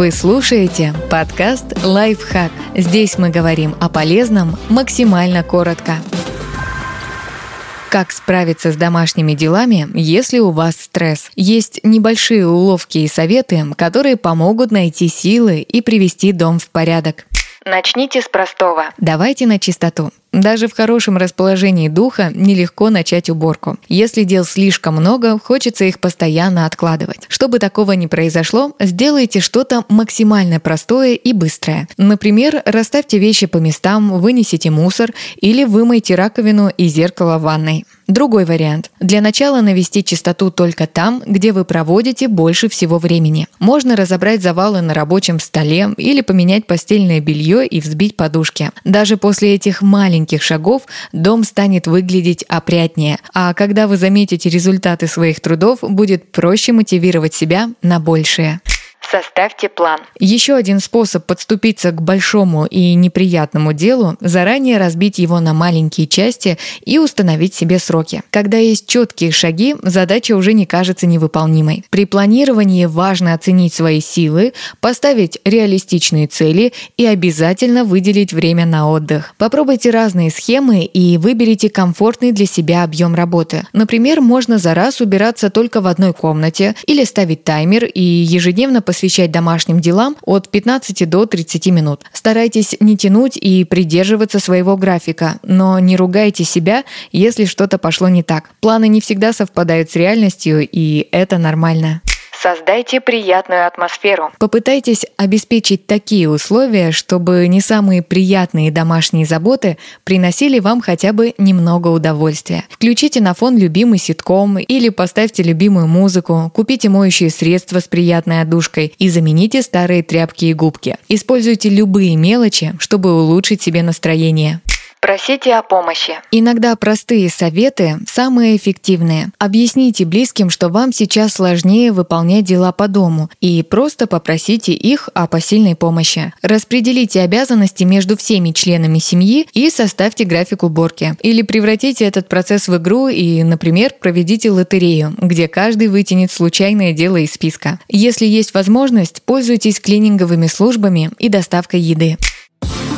Вы слушаете подкаст «Лайфхак». Здесь мы говорим о полезном максимально коротко. Как справиться с домашними делами, если у вас стресс? Есть небольшие уловки и советы, которые помогут найти силы и привести дом в порядок. Начните с простого. Давайте на чистоту. Даже в хорошем расположении духа нелегко начать уборку. Если дел слишком много, хочется их постоянно откладывать. Чтобы такого не произошло, сделайте что-то максимально простое и быстрое. Например, расставьте вещи по местам, вынесите мусор или вымойте раковину и зеркало в ванной. Другой вариант. Для начала навести чистоту только там, где вы проводите больше всего времени. Можно разобрать завалы на рабочем столе или поменять постельное белье и взбить подушки. Даже после этих маленьких шагов дом станет выглядеть опрятнее, а когда вы заметите результаты своих трудов, будет проще мотивировать себя на большее. Составьте план. Еще один способ подступиться к большому и неприятному делу – заранее разбить его на маленькие части и установить себе сроки. Когда есть четкие шаги, задача уже не кажется невыполнимой. При планировании важно оценить свои силы, поставить реалистичные цели и обязательно выделить время на отдых. Попробуйте разные схемы и выберите комфортный для себя объем работы. Например, можно за раз убираться только в одной комнате или ставить таймер и ежедневно посвящать посвящать домашним делам от 15 до 30 минут. Старайтесь не тянуть и придерживаться своего графика, но не ругайте себя, если что-то пошло не так. Планы не всегда совпадают с реальностью, и это нормально. Создайте приятную атмосферу. Попытайтесь обеспечить такие условия, чтобы не самые приятные домашние заботы приносили вам хотя бы немного удовольствия. Включите на фон любимый ситком или поставьте любимую музыку, купите моющие средства с приятной отдушкой и замените старые тряпки и губки. Используйте любые мелочи, чтобы улучшить себе настроение. Просите о помощи. Иногда простые советы самые эффективные. Объясните близким, что вам сейчас сложнее выполнять дела по дому, и просто попросите их о посильной помощи. Распределите обязанности между всеми членами семьи и составьте график уборки. Или превратите этот процесс в игру и, например, проведите лотерею, где каждый вытянет случайное дело из списка. Если есть возможность, пользуйтесь клининговыми службами и доставкой еды.